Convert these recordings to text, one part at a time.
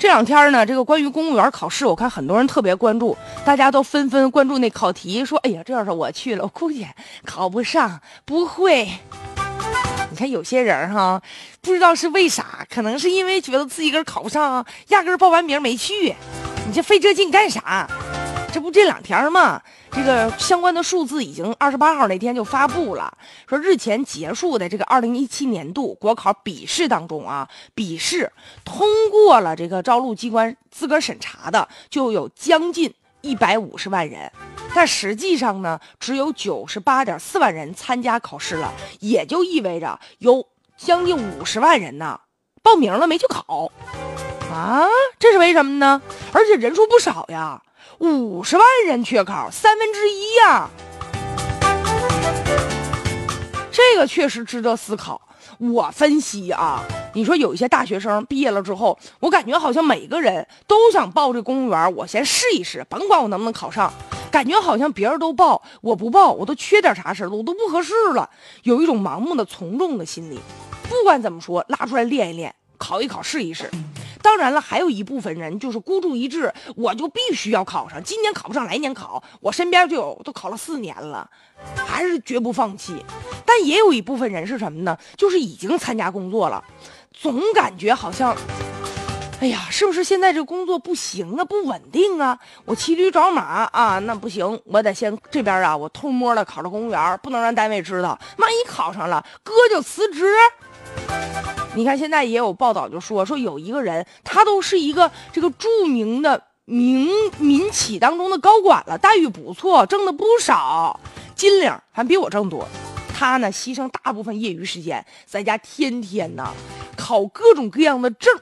这两天呢，这个关于公务员考试，我看很多人特别关注，大家都纷纷关注那考题，说：“哎呀，这要是我去了，我估计考不上，不会。”你看有些人哈，不知道是为啥，可能是因为觉得自己个考不上，压根报完名没去。你这费这劲干啥？这不这两天嘛，这个相关的数字已经二十八号那天就发布了，说日前结束的这个二零一七年度国考笔试当中啊，笔试通过了这个招录机关资格审查的就有将近一百五十万人，但实际上呢，只有九十八点四万人参加考试了，也就意味着有将近五十万人呢报名了没去考，啊，这是为什么呢？而且人数不少呀。五十万人缺考，三分之一呀，这个确实值得思考。我分析啊，你说有一些大学生毕业了之后，我感觉好像每个人都想报这公务员，我先试一试，甭管我能不能考上。感觉好像别人都报，我不报，我都缺点啥似的，我都不合适了，有一种盲目的从众的心理。不管怎么说，拉出来练一练，考一考试一试。当然了，还有一部分人就是孤注一掷，我就必须要考上，今年考不上，来年考。我身边就有都考了四年了，还是绝不放弃。但也有一部分人是什么呢？就是已经参加工作了，总感觉好像，哎呀，是不是现在这工作不行啊，不稳定啊？我骑驴找马啊，那不行，我得先这边啊，我偷摸的考上公务员，不能让单位知道，万一考上了，哥就辞职。你看，现在也有报道就说说有一个人，他都是一个这个著名的民民企当中的高管了，待遇不错，挣的不少，金领还比我挣多。他呢，牺牲大部分业余时间在家，天天呢考各种各样的证。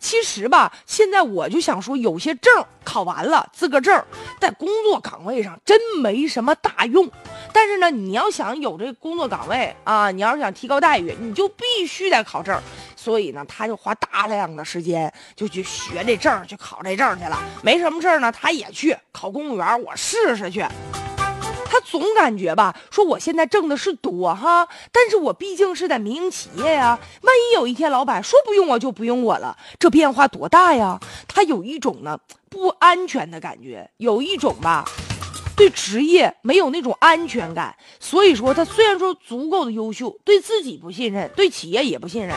其实吧，现在我就想说，有些证考完了，资格证在工作岗位上真没什么大用。但是呢，你要想有这工作岗位啊，你要是想提高待遇，你就必须得考证。所以呢，他就花大量的时间就去学这证，去考这证去了。没什么事呢，他也去考公务员，我试试去。他总感觉吧，说我现在挣的是多哈，但是我毕竟是在民营企业呀，万一有一天老板说不用我就不用我了，这变化多大呀？他有一种呢不安全的感觉，有一种吧。对职业没有那种安全感，所以说他虽然说足够的优秀，对自己不信任，对企业也不信任，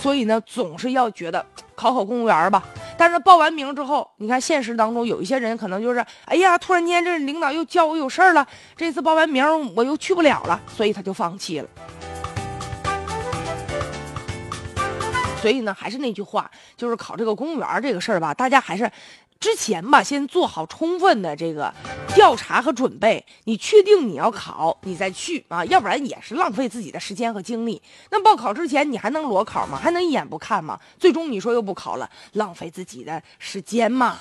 所以呢总是要觉得考考公务员吧。但是报完名之后，你看现实当中有一些人可能就是，哎呀，突然间这领导又叫我有事儿了，这次报完名我又去不了了，所以他就放弃了。所以呢，还是那句话，就是考这个公务员这个事儿吧，大家还是。之前吧，先做好充分的这个调查和准备。你确定你要考，你再去啊，要不然也是浪费自己的时间和精力。那报考之前你还能裸考吗？还能一眼不看吗？最终你说又不考了，浪费自己的时间嘛。